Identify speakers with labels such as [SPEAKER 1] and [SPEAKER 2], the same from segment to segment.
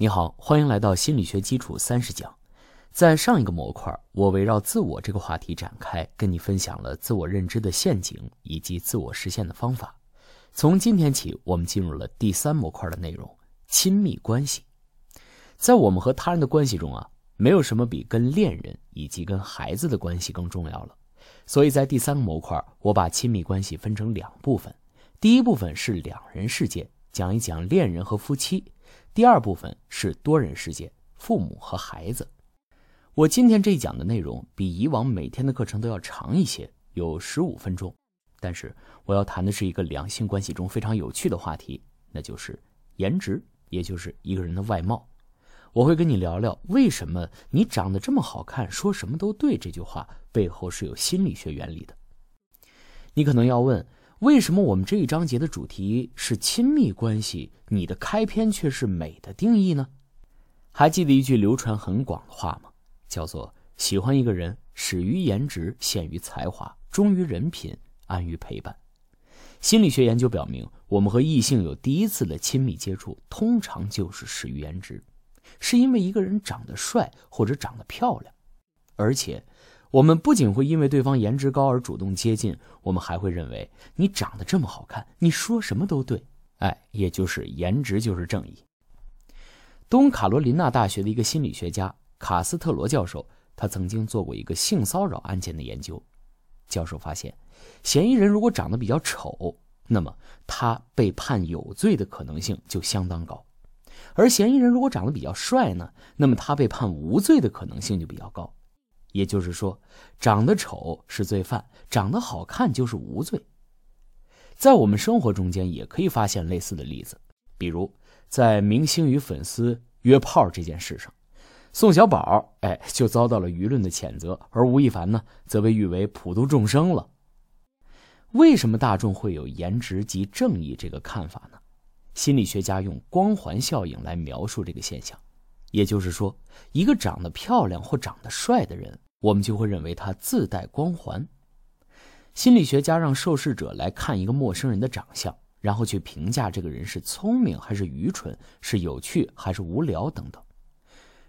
[SPEAKER 1] 你好，欢迎来到心理学基础三十讲。在上一个模块，我围绕自我这个话题展开，跟你分享了自我认知的陷阱以及自我实现的方法。从今天起，我们进入了第三模块的内容——亲密关系。在我们和他人的关系中啊，没有什么比跟恋人以及跟孩子的关系更重要了。所以在第三个模块，我把亲密关系分成两部分。第一部分是两人世界，讲一讲恋人和夫妻。第二部分是多人世界，父母和孩子。我今天这一讲的内容比以往每天的课程都要长一些，有十五分钟。但是我要谈的是一个两性关系中非常有趣的话题，那就是颜值，也就是一个人的外貌。我会跟你聊聊为什么你长得这么好看，说什么都对这句话背后是有心理学原理的。你可能要问。为什么我们这一章节的主题是亲密关系，你的开篇却是美的定义呢？还记得一句流传很广的话吗？叫做“喜欢一个人，始于颜值，陷于才华，忠于人品，安于陪伴”。心理学研究表明，我们和异性有第一次的亲密接触，通常就是始于颜值，是因为一个人长得帅或者长得漂亮，而且。我们不仅会因为对方颜值高而主动接近，我们还会认为你长得这么好看，你说什么都对。哎，也就是颜值就是正义。东卡罗琳娜大学的一个心理学家卡斯特罗教授，他曾经做过一个性骚扰案件的研究。教授发现，嫌疑人如果长得比较丑，那么他被判有罪的可能性就相当高；而嫌疑人如果长得比较帅呢，那么他被判无罪的可能性就比较高。也就是说，长得丑是罪犯，长得好看就是无罪。在我们生活中间也可以发现类似的例子，比如在明星与粉丝约炮这件事上，宋小宝哎就遭到了舆论的谴责，而吴亦凡呢则被誉为普度众生了。为什么大众会有颜值即正义这个看法呢？心理学家用光环效应来描述这个现象。也就是说，一个长得漂亮或长得帅的人，我们就会认为他自带光环。心理学家让受试者来看一个陌生人的长相，然后去评价这个人是聪明还是愚蠢，是有趣还是无聊等等。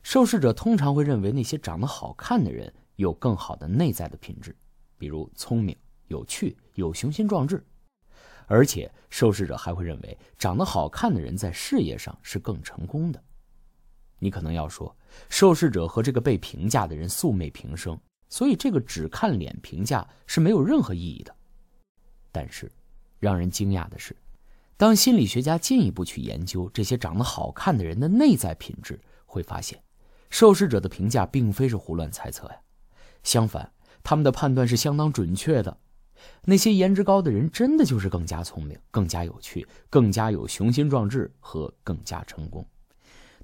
[SPEAKER 1] 受试者通常会认为那些长得好看的人有更好的内在的品质，比如聪明、有趣、有雄心壮志，而且受试者还会认为长得好看的人在事业上是更成功的。你可能要说，受试者和这个被评价的人素昧平生，所以这个只看脸评价是没有任何意义的。但是，让人惊讶的是，当心理学家进一步去研究这些长得好看的人的内在品质，会发现，受试者的评价并非是胡乱猜测呀，相反，他们的判断是相当准确的。那些颜值高的人真的就是更加聪明、更加有趣、更加有雄心壮志和更加成功。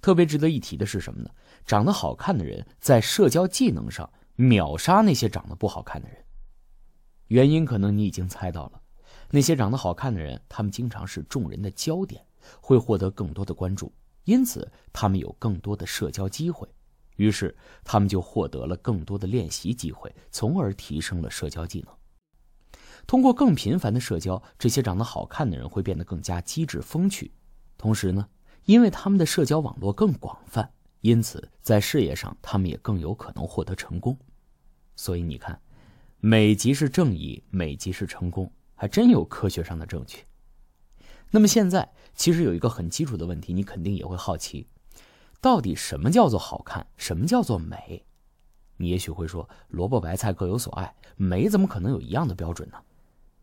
[SPEAKER 1] 特别值得一提的是什么呢？长得好看的人在社交技能上秒杀那些长得不好看的人。原因可能你已经猜到了，那些长得好看的人，他们经常是众人的焦点，会获得更多的关注，因此他们有更多的社交机会，于是他们就获得了更多的练习机会，从而提升了社交技能。通过更频繁的社交，这些长得好看的人会变得更加机智风趣，同时呢。因为他们的社交网络更广泛，因此在事业上他们也更有可能获得成功。所以你看，美即是正义，美即是成功，还真有科学上的证据。那么现在其实有一个很基础的问题，你肯定也会好奇：到底什么叫做好看？什么叫做美？你也许会说，萝卜白菜各有所爱，美怎么可能有一样的标准呢？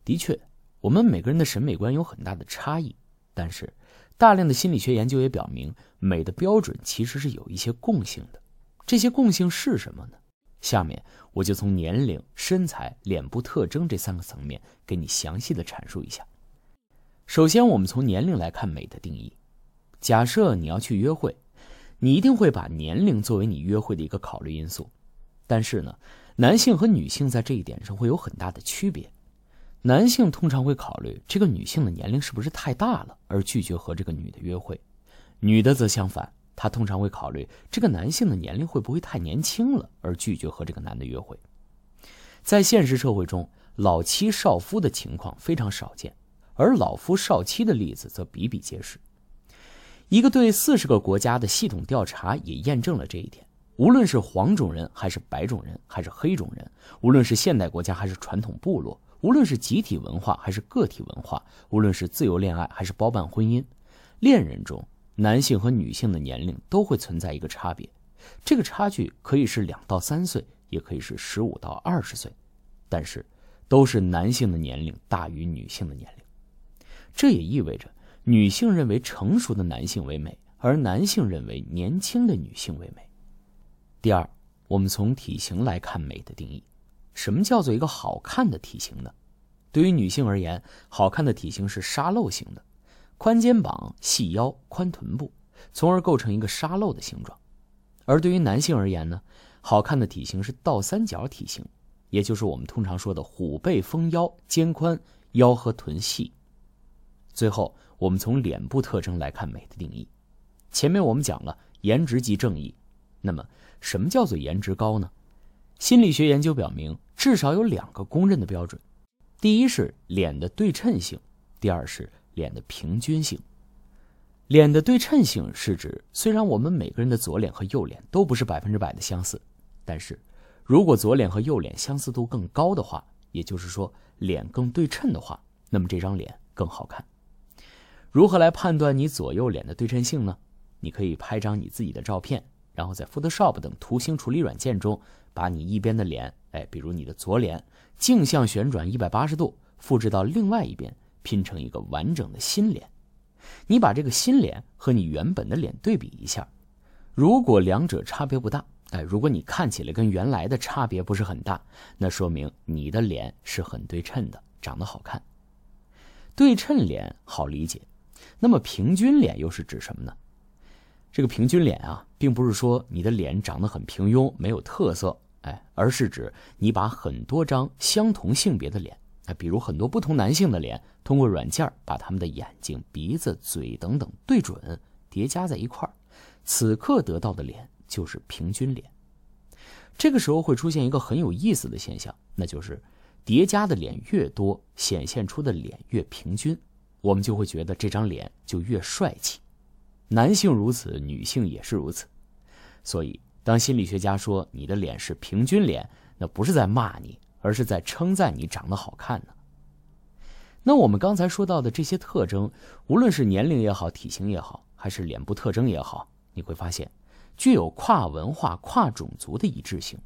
[SPEAKER 1] 的确，我们每个人的审美观有很大的差异，但是。大量的心理学研究也表明，美的标准其实是有一些共性的。这些共性是什么呢？下面我就从年龄、身材、脸部特征这三个层面给你详细的阐述一下。首先，我们从年龄来看美的定义。假设你要去约会，你一定会把年龄作为你约会的一个考虑因素。但是呢，男性和女性在这一点上会有很大的区别。男性通常会考虑这个女性的年龄是不是太大了，而拒绝和这个女的约会；女的则相反，她通常会考虑这个男性的年龄会不会太年轻了，而拒绝和这个男的约会。在现实社会中，老妻少夫的情况非常少见，而老夫少妻的例子则比比皆是。一个对四十个国家的系统调查也验证了这一点。无论是黄种人，还是白种人，还是黑种人；无论是现代国家，还是传统部落；无论是集体文化，还是个体文化；无论是自由恋爱，还是包办婚姻，恋人中男性和女性的年龄都会存在一个差别。这个差距可以是两到三岁，也可以是十五到二十岁，但是都是男性的年龄大于女性的年龄。这也意味着女性认为成熟的男性为美，而男性认为年轻的女性为美。第二，我们从体型来看美的定义。什么叫做一个好看的体型呢？对于女性而言，好看的体型是沙漏型的，宽肩膀、细腰、宽臀部，从而构成一个沙漏的形状。而对于男性而言呢，好看的体型是倒三角体型，也就是我们通常说的虎背蜂腰，肩宽，腰和臀细。最后，我们从脸部特征来看美的定义。前面我们讲了颜值即正义，那么。什么叫做颜值高呢？心理学研究表明，至少有两个公认的标准：第一是脸的对称性，第二是脸的平均性。脸的对称性是指，虽然我们每个人的左脸和右脸都不是百分之百的相似，但是如果左脸和右脸相似度更高的话，也就是说脸更对称的话，那么这张脸更好看。如何来判断你左右脸的对称性呢？你可以拍张你自己的照片。然后在 Photoshop 等图形处理软件中，把你一边的脸，哎，比如你的左脸，镜像旋转一百八十度，复制到另外一边，拼成一个完整的新脸。你把这个新脸和你原本的脸对比一下，如果两者差别不大，哎，如果你看起来跟原来的差别不是很大，那说明你的脸是很对称的，长得好看。对称脸好理解，那么平均脸又是指什么呢？这个平均脸啊，并不是说你的脸长得很平庸、没有特色，哎，而是指你把很多张相同性别的脸，哎，比如很多不同男性的脸，通过软件把他们的眼睛、鼻子、嘴等等对准，叠加在一块儿，此刻得到的脸就是平均脸。这个时候会出现一个很有意思的现象，那就是叠加的脸越多，显现出的脸越平均，我们就会觉得这张脸就越帅气。男性如此，女性也是如此，所以当心理学家说你的脸是平均脸，那不是在骂你，而是在称赞你长得好看呢。那我们刚才说到的这些特征，无论是年龄也好，体型也好，还是脸部特征也好，你会发现具有跨文化、跨种族的一致性。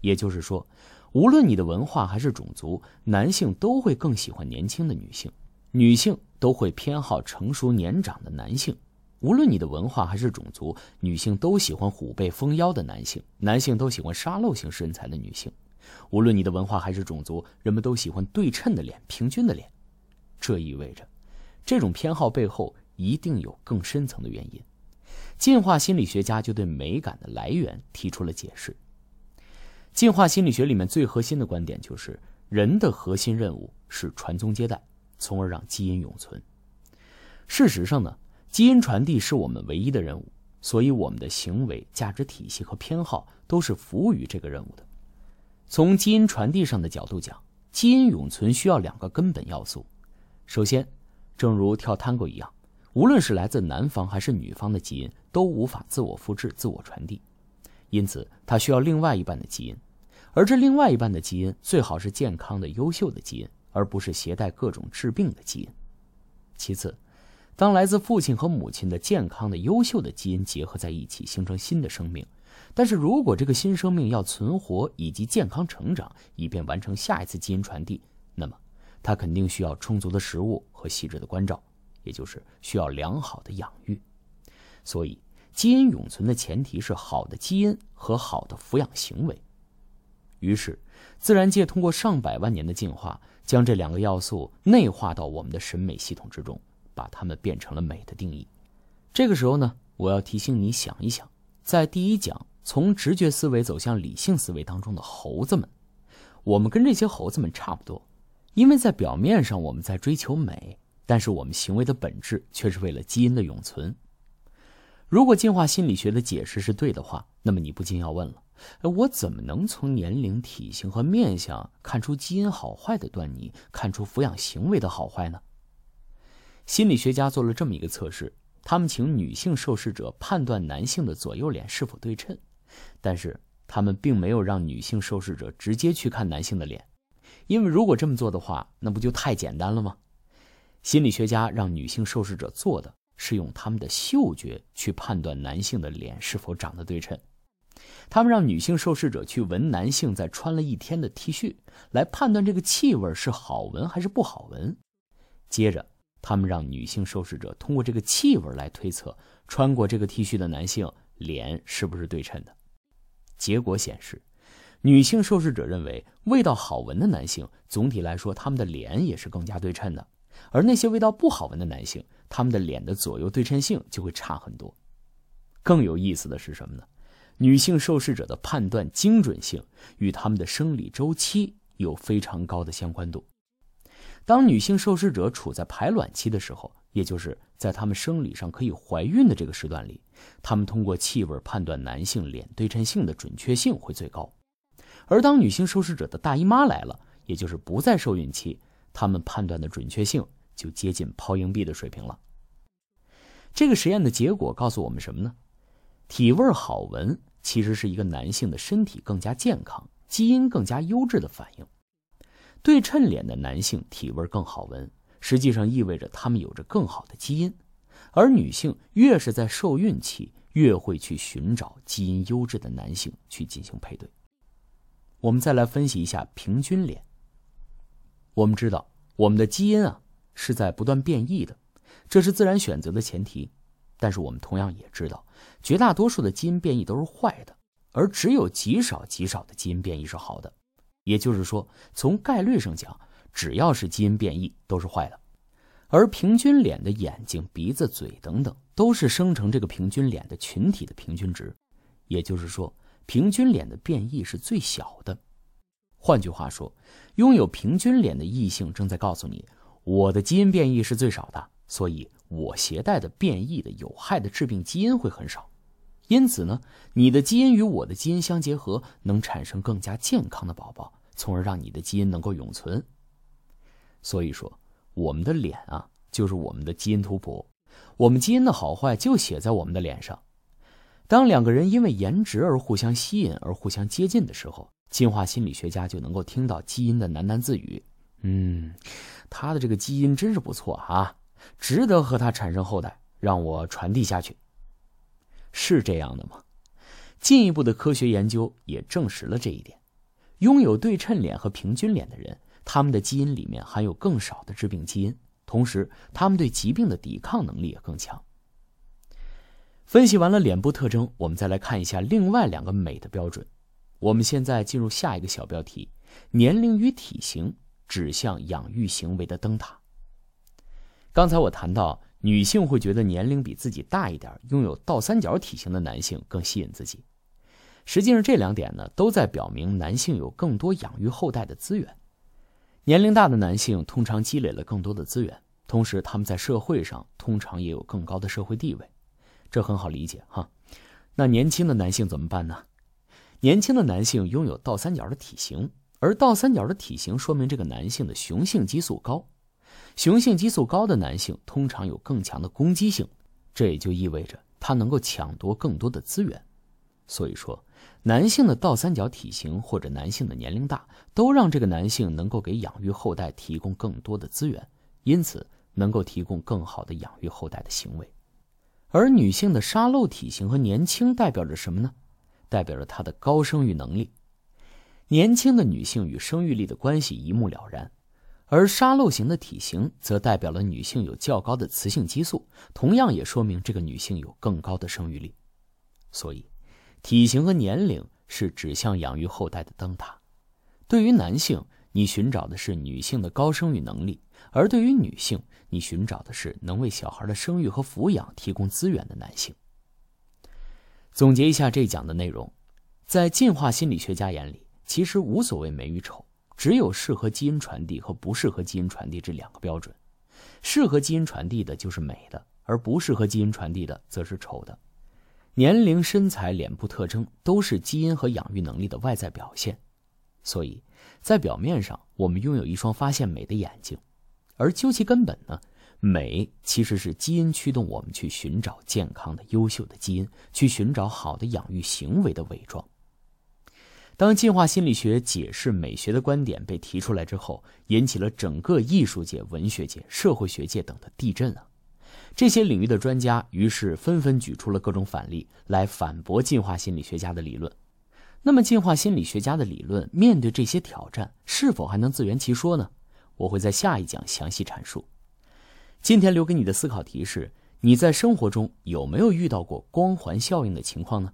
[SPEAKER 1] 也就是说，无论你的文化还是种族，男性都会更喜欢年轻的女性，女性都会偏好成熟年长的男性。无论你的文化还是种族，女性都喜欢虎背蜂腰的男性，男性都喜欢沙漏型身材的女性。无论你的文化还是种族，人们都喜欢对称的脸、平均的脸。这意味着，这种偏好背后一定有更深层的原因。进化心理学家就对美感的来源提出了解释。进化心理学里面最核心的观点就是，人的核心任务是传宗接代，从而让基因永存。事实上呢？基因传递是我们唯一的任务，所以我们的行为、价值体系和偏好都是服务于这个任务的。从基因传递上的角度讲，基因永存需要两个根本要素。首先，正如跳探戈一样，无论是来自男方还是女方的基因都无法自我复制、自我传递，因此它需要另外一半的基因，而这另外一半的基因最好是健康的、优秀的基因，而不是携带各种致病的基因。其次，当来自父亲和母亲的健康的、优秀的基因结合在一起，形成新的生命。但是如果这个新生命要存活以及健康成长，以便完成下一次基因传递，那么它肯定需要充足的食物和细致的关照，也就是需要良好的养育。所以，基因永存的前提是好的基因和好的抚养行为。于是，自然界通过上百万年的进化，将这两个要素内化到我们的审美系统之中。把它们变成了美的定义。这个时候呢，我要提醒你想一想，在第一讲从直觉思维走向理性思维当中的猴子们，我们跟这些猴子们差不多，因为在表面上我们在追求美，但是我们行为的本质却是为了基因的永存。如果进化心理学的解释是对的话，那么你不禁要问了：我怎么能从年龄、体型和面相看出基因好坏的端倪，看出抚养行为的好坏呢？心理学家做了这么一个测试，他们请女性受试者判断男性的左右脸是否对称，但是他们并没有让女性受试者直接去看男性的脸，因为如果这么做的话，那不就太简单了吗？心理学家让女性受试者做的是用他们的嗅觉去判断男性的脸是否长得对称。他们让女性受试者去闻男性在穿了一天的 T 恤，来判断这个气味是好闻还是不好闻。接着，他们让女性受试者通过这个气味来推测穿过这个 T 恤的男性脸是不是对称的。结果显示，女性受试者认为味道好闻的男性总体来说他们的脸也是更加对称的，而那些味道不好闻的男性，他们的脸的左右对称性就会差很多。更有意思的是什么呢？女性受试者的判断精准性与他们的生理周期有非常高的相关度。当女性受试者处在排卵期的时候，也就是在她们生理上可以怀孕的这个时段里，她们通过气味判断男性脸对称性的准确性会最高。而当女性受试者的大姨妈来了，也就是不在受孕期，她们判断的准确性就接近抛硬币的水平了。这个实验的结果告诉我们什么呢？体味好闻。其实是一个男性的身体更加健康、基因更加优质的反应。对称脸的男性体味更好闻，实际上意味着他们有着更好的基因。而女性越是在受孕期，越会去寻找基因优质的男性去进行配对。我们再来分析一下平均脸。我们知道，我们的基因啊是在不断变异的，这是自然选择的前提。但是我们同样也知道，绝大多数的基因变异都是坏的，而只有极少极少的基因变异是好的。也就是说，从概率上讲，只要是基因变异都是坏的。而平均脸的眼睛、鼻子、嘴等等，都是生成这个平均脸的群体的平均值。也就是说，平均脸的变异是最小的。换句话说，拥有平均脸的异性正在告诉你，我的基因变异是最少的，所以。我携带的变异的有害的致病基因会很少，因此呢，你的基因与我的基因相结合，能产生更加健康的宝宝，从而让你的基因能够永存。所以说，我们的脸啊，就是我们的基因图谱，我们基因的好坏就写在我们的脸上。当两个人因为颜值而互相吸引而互相接近的时候，进化心理学家就能够听到基因的喃喃自语：“嗯，他的这个基因真是不错啊。”值得和他产生后代，让我传递下去。是这样的吗？进一步的科学研究也证实了这一点。拥有对称脸和平均脸的人，他们的基因里面含有更少的致病基因，同时他们对疾病的抵抗能力也更强。分析完了脸部特征，我们再来看一下另外两个美的标准。我们现在进入下一个小标题：年龄与体型指向养育行为的灯塔。刚才我谈到，女性会觉得年龄比自己大一点、拥有倒三角体型的男性更吸引自己。实际上，这两点呢，都在表明男性有更多养育后代的资源。年龄大的男性通常积累了更多的资源，同时他们在社会上通常也有更高的社会地位，这很好理解哈。那年轻的男性怎么办呢？年轻的男性拥有倒三角的体型，而倒三角的体型说明这个男性的雄性激素高。雄性激素高的男性通常有更强的攻击性，这也就意味着他能够抢夺更多的资源。所以说，男性的倒三角体型或者男性的年龄大，都让这个男性能够给养育后代提供更多的资源，因此能够提供更好的养育后代的行为。而女性的沙漏体型和年轻代表着什么呢？代表着她的高生育能力。年轻的女性与生育力的关系一目了然。而沙漏型的体型则代表了女性有较高的雌性激素，同样也说明这个女性有更高的生育力。所以，体型和年龄是指向养育后代的灯塔。对于男性，你寻找的是女性的高生育能力；而对于女性，你寻找的是能为小孩的生育和抚养提供资源的男性。总结一下这讲的内容，在进化心理学家眼里，其实无所谓美与丑。只有适合基因传递和不适合基因传递这两个标准，适合基因传递的就是美的，而不适合基因传递的则是丑的。年龄、身材、脸部特征都是基因和养育能力的外在表现，所以在表面上我们拥有一双发现美的眼睛，而究其根本呢，美其实是基因驱动我们去寻找健康的、优秀的基因，去寻找好的养育行为的伪装。当进化心理学解释美学的观点被提出来之后，引起了整个艺术界、文学界、社会学界等的地震啊！这些领域的专家于是纷纷举出了各种反例来反驳进化心理学家的理论。那么，进化心理学家的理论面对这些挑战，是否还能自圆其说呢？我会在下一讲详细阐述。今天留给你的思考题是：你在生活中有没有遇到过光环效应的情况呢？